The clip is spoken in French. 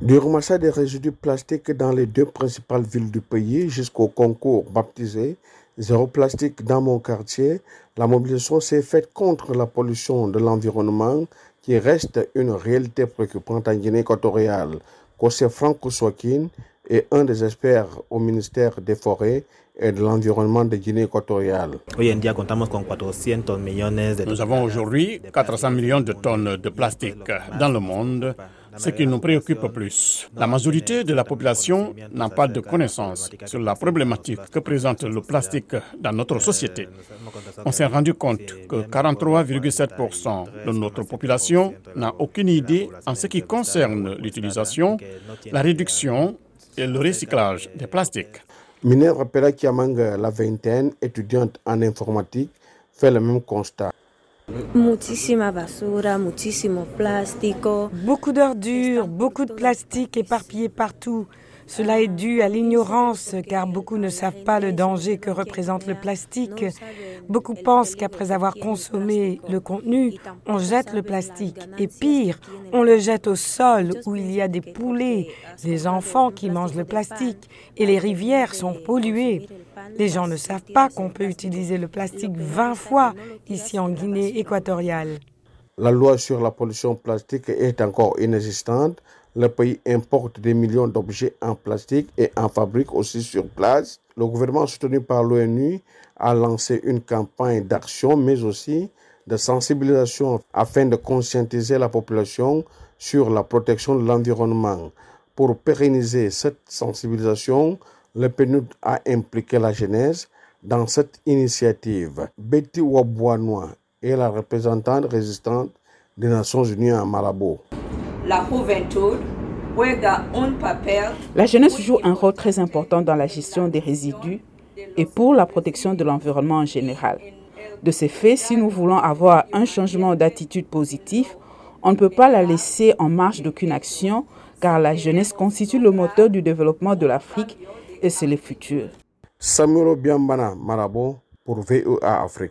Du ramassage des résidus plastiques dans les deux principales villes du pays jusqu'au concours baptisé Zéro plastique dans mon quartier, la mobilisation s'est faite contre la pollution de l'environnement qui reste une réalité préoccupante en Guinée équatoriale. José Franco Soakin est un des experts au ministère des Forêts et de l'Environnement de Guinée équatoriale. Nous avons aujourd'hui 400 millions de tonnes de plastique dans le monde ce qui nous préoccupe plus. La majorité de la population n'a pas de connaissances sur la problématique que présente le plastique dans notre société. On s'est rendu compte que 43,7% de notre population n'a aucune idée en ce qui concerne l'utilisation, la réduction et le recyclage des plastiques. Minerva Pera Kiamanga, la vingtaine, étudiante en informatique, fait le même constat. Beaucoup d'ordures, beaucoup de plastique éparpillé partout. Cela est dû à l'ignorance car beaucoup ne savent pas le danger que représente le plastique. Beaucoup pensent qu'après avoir consommé le contenu, on jette le plastique. Et pire, on le jette au sol où il y a des poulets, des enfants qui mangent le plastique et les rivières sont polluées. Les gens ne savent pas qu'on peut utiliser le plastique 20 fois ici en Guinée équatoriale. La loi sur la pollution plastique est encore inexistante. Le pays importe des millions d'objets en plastique et en fabrique aussi sur place. Le gouvernement soutenu par l'ONU a lancé une campagne d'action, mais aussi de sensibilisation afin de conscientiser la population sur la protection de l'environnement. Pour pérenniser cette sensibilisation, le PNUD a impliqué la jeunesse dans cette initiative. Betty Wabouanoua est la représentante résistante des Nations Unies à Malabo. La La jeunesse joue un rôle très important dans la gestion des résidus et pour la protection de l'environnement en général. De ces faits, si nous voulons avoir un changement d'attitude positif, on ne peut pas la laisser en marge d'aucune action car la jeunesse constitue le moteur du développement de l'Afrique et c'est le futur. Samuro Biambana Marabo pour VOA Afrique.